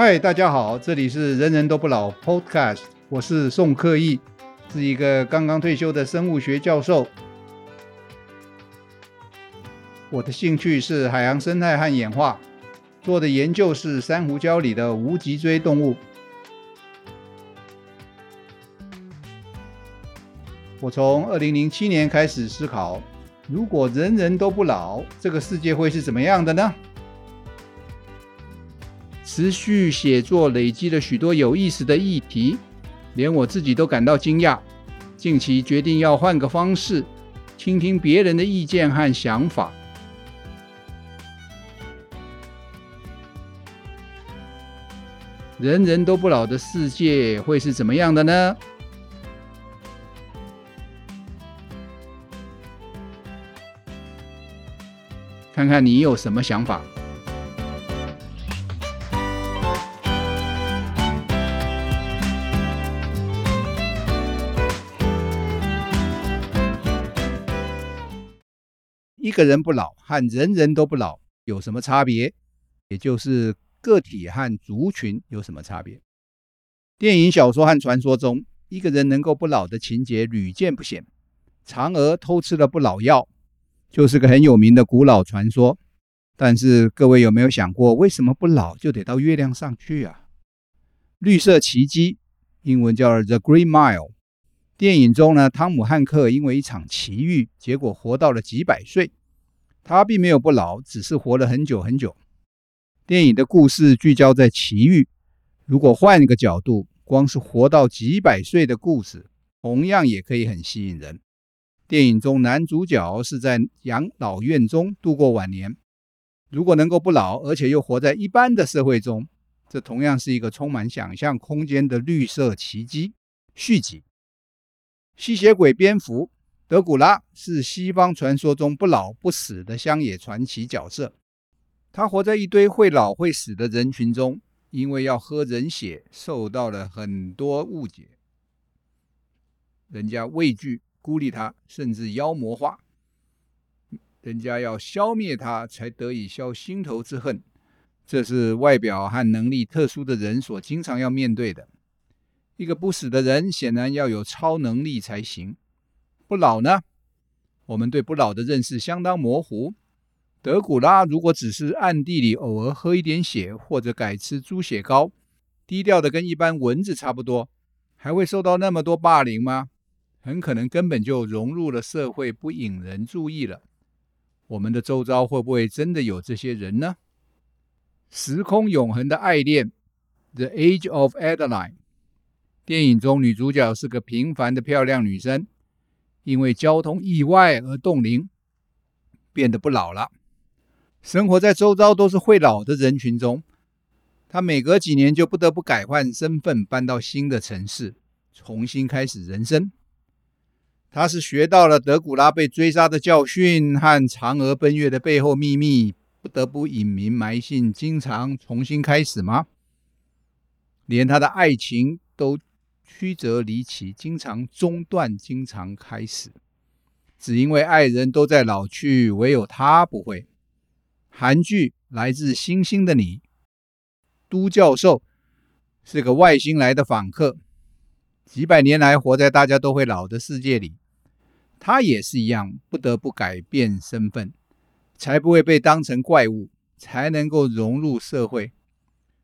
嗨，大家好，这里是人人都不老 Podcast，我是宋克义，是一个刚刚退休的生物学教授。我的兴趣是海洋生态和演化，做的研究是珊瑚礁里的无脊椎动物。我从二零零七年开始思考，如果人人都不老，这个世界会是怎么样的呢？持续写作累积了许多有意思的议题，连我自己都感到惊讶。近期决定要换个方式，倾听别人的意见和想法。人人都不老的世界会是怎么样的呢？看看你有什么想法。个人不老和人人都不老有什么差别？也就是个体和族群有什么差别？电影、小说和传说中，一个人能够不老的情节屡见不鲜。嫦娥偷吃了不老药，就是个很有名的古老传说。但是各位有没有想过，为什么不老就得到月亮上去啊？绿色奇迹，英文叫 The Green Mile。电影中呢，汤姆汉克因为一场奇遇，结果活到了几百岁。他并没有不老，只是活了很久很久。电影的故事聚焦在奇遇，如果换一个角度，光是活到几百岁的故事，同样也可以很吸引人。电影中男主角是在养老院中度过晚年，如果能够不老，而且又活在一般的社会中，这同样是一个充满想象空间的绿色奇迹。续集：吸血鬼蝙蝠。德古拉是西方传说中不老不死的乡野传奇角色，他活在一堆会老会死的人群中，因为要喝人血，受到了很多误解，人家畏惧、孤立他，甚至妖魔化，人家要消灭他，才得以消心头之恨。这是外表和能力特殊的人所经常要面对的。一个不死的人，显然要有超能力才行。不老呢？我们对不老的认识相当模糊。德古拉如果只是暗地里偶尔喝一点血，或者改吃猪血糕，低调的跟一般蚊子差不多，还会受到那么多霸凌吗？很可能根本就融入了社会，不引人注意了。我们的周遭会不会真的有这些人呢？时空永恒的爱恋，《The Age of Adeline》电影中女主角是个平凡的漂亮女生。因为交通意外而冻龄，变得不老了。生活在周遭都是会老的人群中，他每隔几年就不得不改换身份，搬到新的城市，重新开始人生。他是学到了德古拉被追杀的教训和嫦娥奔月的背后秘密，不得不隐名埋姓，经常重新开始吗？连他的爱情都。曲折离奇，经常中断，经常开始，只因为爱人都在老去，唯有他不会。韩剧《来自星星的你》，都教授是个外星来的访客，几百年来活在大家都会老的世界里，他也是一样，不得不改变身份，才不会被当成怪物，才能够融入社会。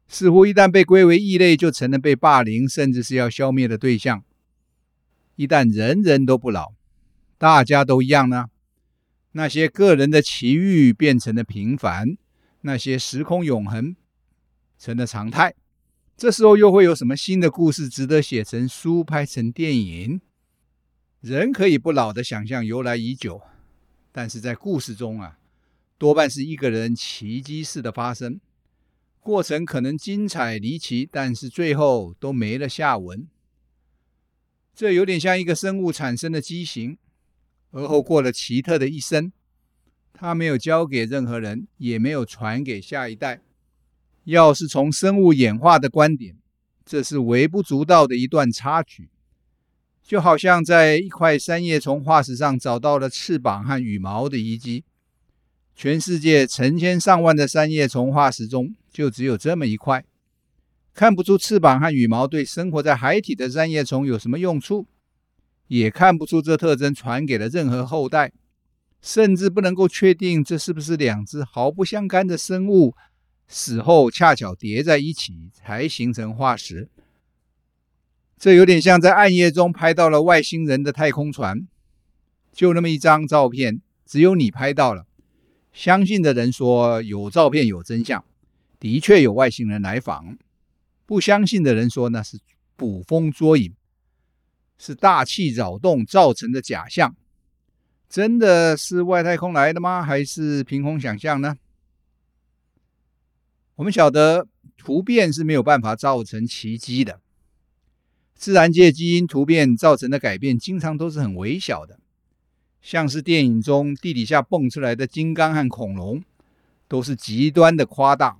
似乎一旦被归为异类，就成了被霸凌，甚至是要消灭的对象。一旦人人都不老，大家都一样呢？那些个人的奇遇变成了平凡，那些时空永恒成了常态。这时候又会有什么新的故事值得写成书、拍成电影？人可以不老的想象由来已久，但是在故事中啊，多半是一个人奇迹式的发生。过程可能精彩离奇，但是最后都没了下文。这有点像一个生物产生的畸形，而后过了奇特的一生。它没有交给任何人，也没有传给下一代。要是从生物演化的观点，这是微不足道的一段插曲，就好像在一块三叶虫化石上找到了翅膀和羽毛的遗迹。全世界成千上万的三叶虫化石中，就只有这么一块。看不出翅膀和羽毛对生活在海底的三叶虫有什么用处，也看不出这特征传给了任何后代，甚至不能够确定这是不是两只毫不相干的生物死后恰巧叠在一起才形成化石。这有点像在暗夜中拍到了外星人的太空船，就那么一张照片，只有你拍到了。相信的人说有照片有真相，的确有外星人来访。不相信的人说那是捕风捉影，是大气扰动造成的假象。真的是外太空来的吗？还是凭空想象呢？我们晓得突变是没有办法造成奇迹的，自然界基因突变造成的改变经常都是很微小的，像是电影中地底下蹦出来的金刚和恐龙，都是极端的夸大。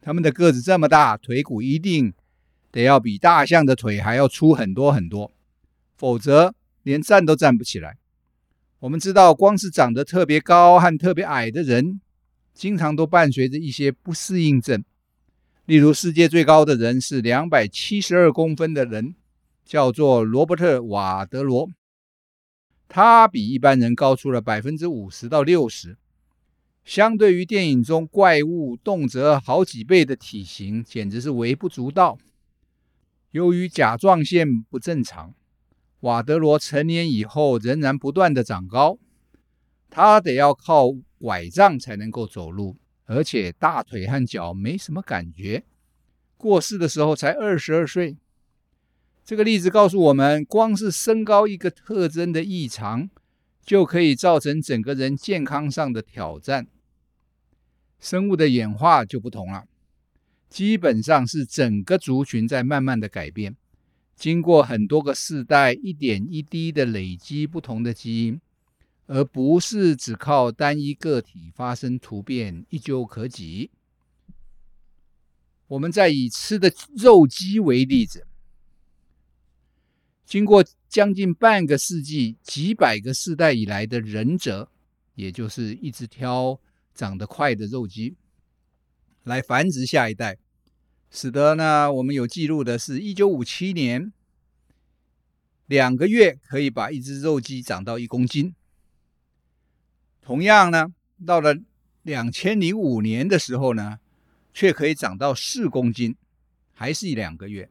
他们的个子这么大，腿骨一定得要比大象的腿还要粗很多很多，否则连站都站不起来。我们知道，光是长得特别高和特别矮的人，经常都伴随着一些不适应症。例如，世界最高的人是两百七十二公分的人，叫做罗伯特·瓦德罗，他比一般人高出了百分之五十到六十。相对于电影中怪物动辄好几倍的体型，简直是微不足道。由于甲状腺不正常，瓦德罗成年以后仍然不断的长高，他得要靠拐杖才能够走路，而且大腿和脚没什么感觉。过世的时候才二十二岁。这个例子告诉我们，光是身高一个特征的异常，就可以造成整个人健康上的挑战。生物的演化就不同了，基本上是整个族群在慢慢的改变，经过很多个世代，一点一滴的累积不同的基因，而不是只靠单一个体发生突变一蹴可几。我们再以吃的肉鸡为例子，经过将近半个世纪、几百个世代以来的忍者，也就是一直挑。长得快的肉鸡来繁殖下一代，使得呢，我们有记录的是，一九五七年两个月可以把一只肉鸡长到一公斤。同样呢，到了两千零五年的时候呢，却可以长到四公斤，还是一两个月，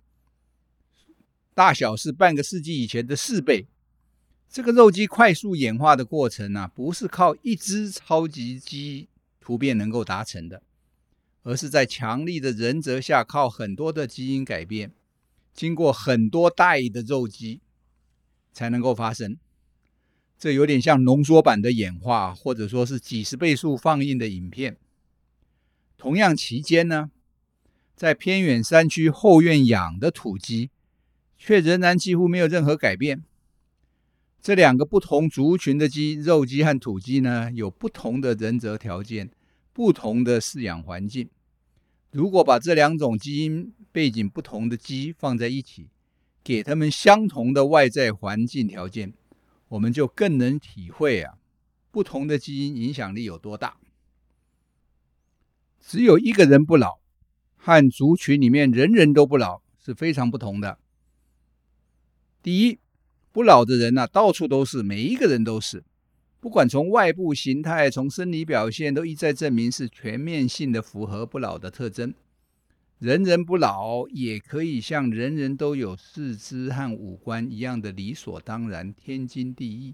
大小是半个世纪以前的四倍。这个肉鸡快速演化的过程呢、啊，不是靠一只超级鸡突变能够达成的，而是在强力的人择下，靠很多的基因改变，经过很多代的肉鸡才能够发生。这有点像浓缩版的演化，或者说是几十倍速放映的影片。同样期间呢，在偏远山区后院养的土鸡，却仍然几乎没有任何改变。这两个不同族群的鸡，肉鸡和土鸡呢，有不同的人择条件，不同的饲养环境。如果把这两种基因背景不同的鸡放在一起，给它们相同的外在环境条件，我们就更能体会啊，不同的基因影响力有多大。只有一个人不老，和族群里面人人都不老是非常不同的。第一。不老的人呐、到处都是，每一个人都是，不管从外部形态、从生理表现，都一再证明是全面性的符合不老的特征。人人不老，也可以像人人都有四肢和五官一样的理所当然、天经地义。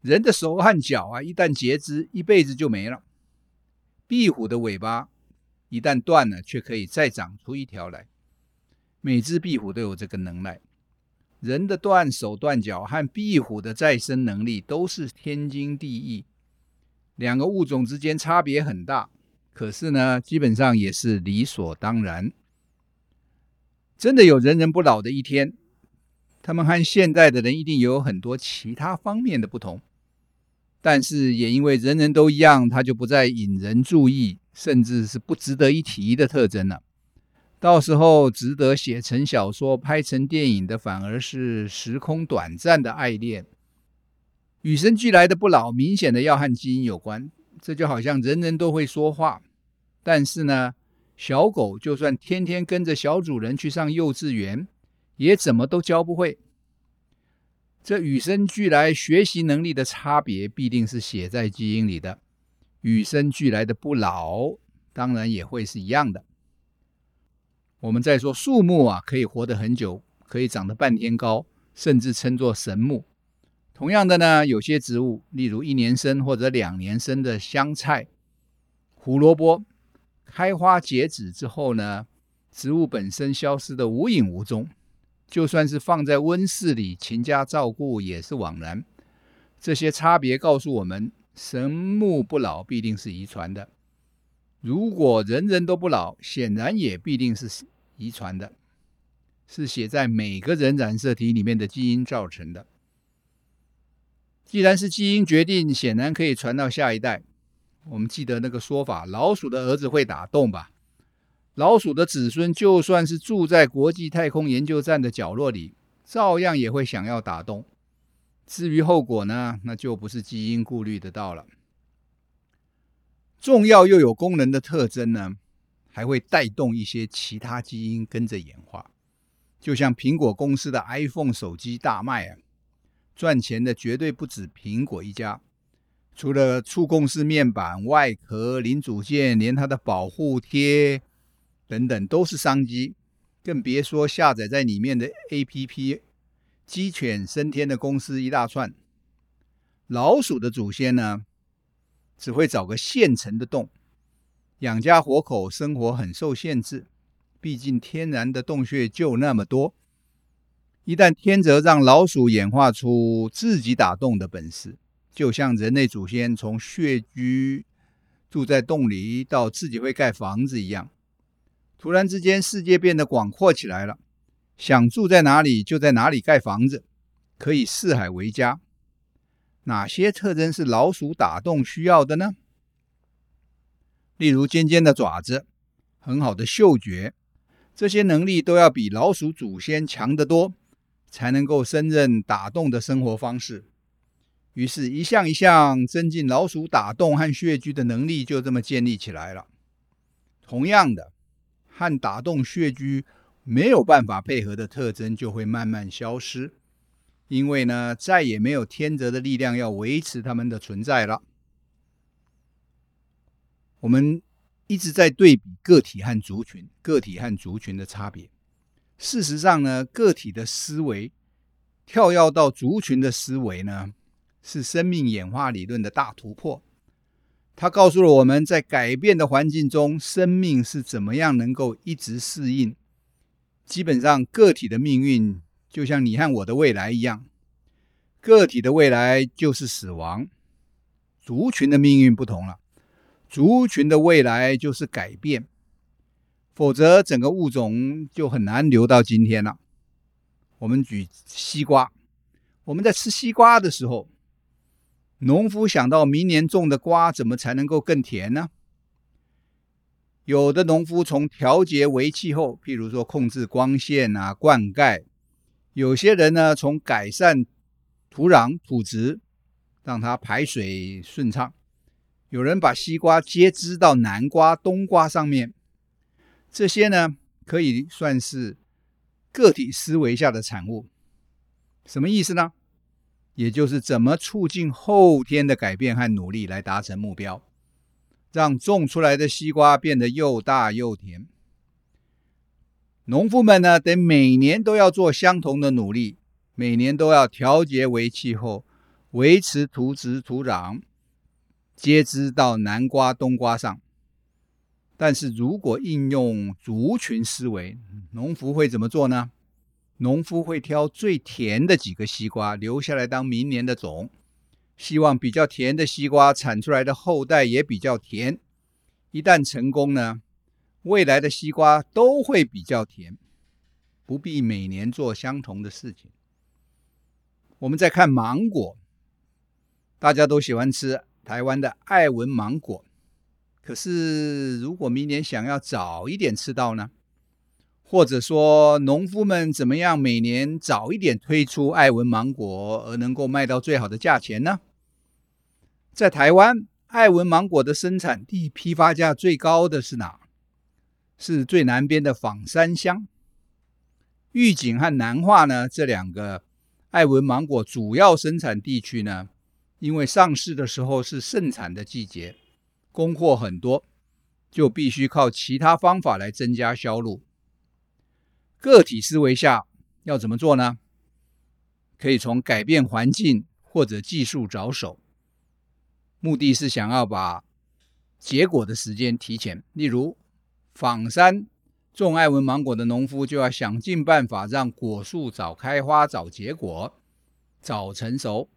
人的手和脚啊，一旦截肢，一辈子就没了。壁虎的尾巴一旦断了，却可以再长出一条来。每只壁虎都有这个能耐。人的断手断脚和壁虎的再生能力都是天经地义，两个物种之间差别很大，可是呢，基本上也是理所当然。真的有人人不老的一天，他们和现代的人一定有很多其他方面的不同，但是也因为人人都一样，他就不再引人注意，甚至是不值得一提的特征了。到时候值得写成小说、拍成电影的，反而是时空短暂的爱恋。与生俱来的不老，明显的要和基因有关。这就好像人人都会说话，但是呢，小狗就算天天跟着小主人去上幼稚园，也怎么都教不会。这与生俱来学习能力的差别，必定是写在基因里的。与生俱来的不老，当然也会是一样的。我们再说树木啊，可以活得很久，可以长得半天高，甚至称作神木。同样的呢，有些植物，例如一年生或者两年生的香菜、胡萝卜。开花结籽之后呢，植物本身消失得无影无踪，就算是放在温室里勤加照顾也是枉然。这些差别告诉我们，神木不老必定是遗传的。如果人人都不老，显然也必定是遗传的，是写在每个人染色体里面的基因造成的。既然是基因决定，显然可以传到下一代。我们记得那个说法：老鼠的儿子会打洞吧？老鼠的子孙就算是住在国际太空研究站的角落里，照样也会想要打洞。至于后果呢？那就不是基因顾虑得到了。重要又有功能的特征呢，还会带动一些其他基因跟着演化。就像苹果公司的 iPhone 手机大卖啊，赚钱的绝对不止苹果一家。除了触控式面板、外壳、零组件，连它的保护贴等等都是商机，更别说下载在里面的 APP，鸡犬升天的公司一大串。老鼠的祖先呢，只会找个现成的洞，养家活口，生活很受限制。毕竟天然的洞穴就那么多，一旦天择让老鼠演化出自己打洞的本事。就像人类祖先从穴居住在洞里到自己会盖房子一样，突然之间世界变得广阔起来了，想住在哪里就在哪里盖房子，可以四海为家。哪些特征是老鼠打洞需要的呢？例如尖尖的爪子、很好的嗅觉，这些能力都要比老鼠祖先强得多，才能够胜任打洞的生活方式。于是，一项一项增进老鼠打洞和穴居的能力，就这么建立起来了。同样的，和打洞穴居没有办法配合的特征，就会慢慢消失，因为呢，再也没有天择的力量要维持他们的存在了。我们一直在对比个体和族群，个体和族群的差别。事实上呢，个体的思维跳跃到族群的思维呢，是生命演化理论的大突破。它告诉了我们在改变的环境中，生命是怎么样能够一直适应。基本上，个体的命运就像你和我的未来一样，个体的未来就是死亡。族群的命运不同了，族群的未来就是改变。否则，整个物种就很难留到今天了。我们举西瓜，我们在吃西瓜的时候。农夫想到明年种的瓜怎么才能够更甜呢？有的农夫从调节微气候，譬如说控制光线啊、灌溉；有些人呢，从改善土壤土质，让它排水顺畅；有人把西瓜接枝到南瓜、冬瓜上面。这些呢，可以算是个体思维下的产物。什么意思呢？也就是怎么促进后天的改变和努力来达成目标，让种出来的西瓜变得又大又甜。农夫们呢，得每年都要做相同的努力，每年都要调节微气候，维持土质土壤，接枝到南瓜冬瓜上。但是如果应用族群思维，农夫会怎么做呢？农夫会挑最甜的几个西瓜留下来当明年的种，希望比较甜的西瓜产出来的后代也比较甜。一旦成功呢，未来的西瓜都会比较甜，不必每年做相同的事情。我们再看芒果，大家都喜欢吃台湾的爱文芒果，可是如果明年想要早一点吃到呢？或者说，农夫们怎么样每年早一点推出爱文芒果，而能够卖到最好的价钱呢？在台湾，爱文芒果的生产地批发价最高的是哪？是最南边的枋山乡。玉井和南化呢，这两个艾文芒果主要生产地区呢，因为上市的时候是盛产的季节，供货很多，就必须靠其他方法来增加销路。个体思维下要怎么做呢？可以从改变环境或者技术着手，目的是想要把结果的时间提前。例如，仿山。种爱文芒果的农夫就要想尽办法让果树早开花、早结果、早成熟。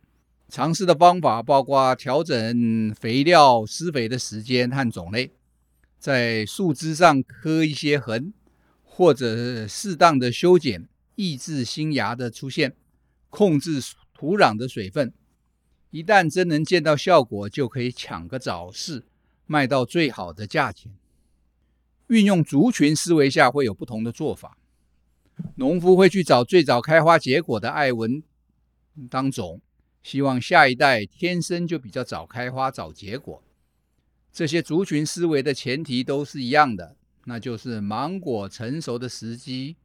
尝试的方法包括调整肥料施肥的时间和种类，在树枝上刻一些痕，或者适当的修剪，抑制新芽的出现，控制土壤的水分。一旦真能见到效果，就可以抢个早市，卖到最好的价钱。运用族群思维下会有不同的做法。农夫会去找最早开花结果的爱文当种，希望下一代天生就比较早开花、早结果。这些族群思维的前提都是一样的，那就是芒果成熟的时机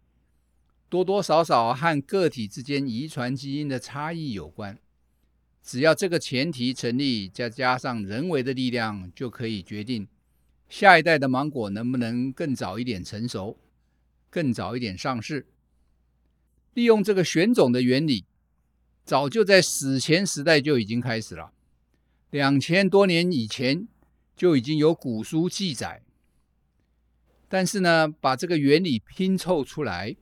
多多少少和个体之间遗传基因的差异有关。只要这个前提成立，再加上人为的力量，就可以决定。下一代的芒果能不能更早一点成熟，更早一点上市？利用这个选种的原理，早就在史前时代就已经开始了。两千多年以前就已经有古书记载。但是呢，把这个原理拼凑出来，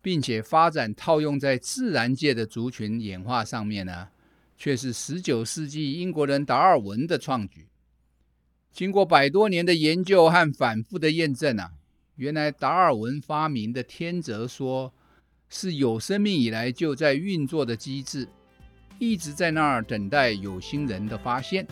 并且发展套用在自然界的族群演化上面呢，却是十九世纪英国人达尔文的创举。经过百多年的研究和反复的验证啊，原来达尔文发明的天择说是有生命以来就在运作的机制，一直在那儿等待有心人的发现。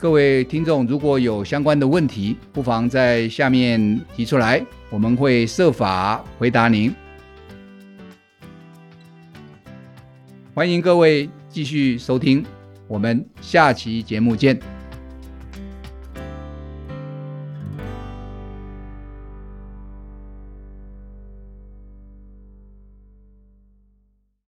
各位听众，如果有相关的问题，不妨在下面提出来，我们会设法回答您。欢迎各位继续收听，我们下期节目见。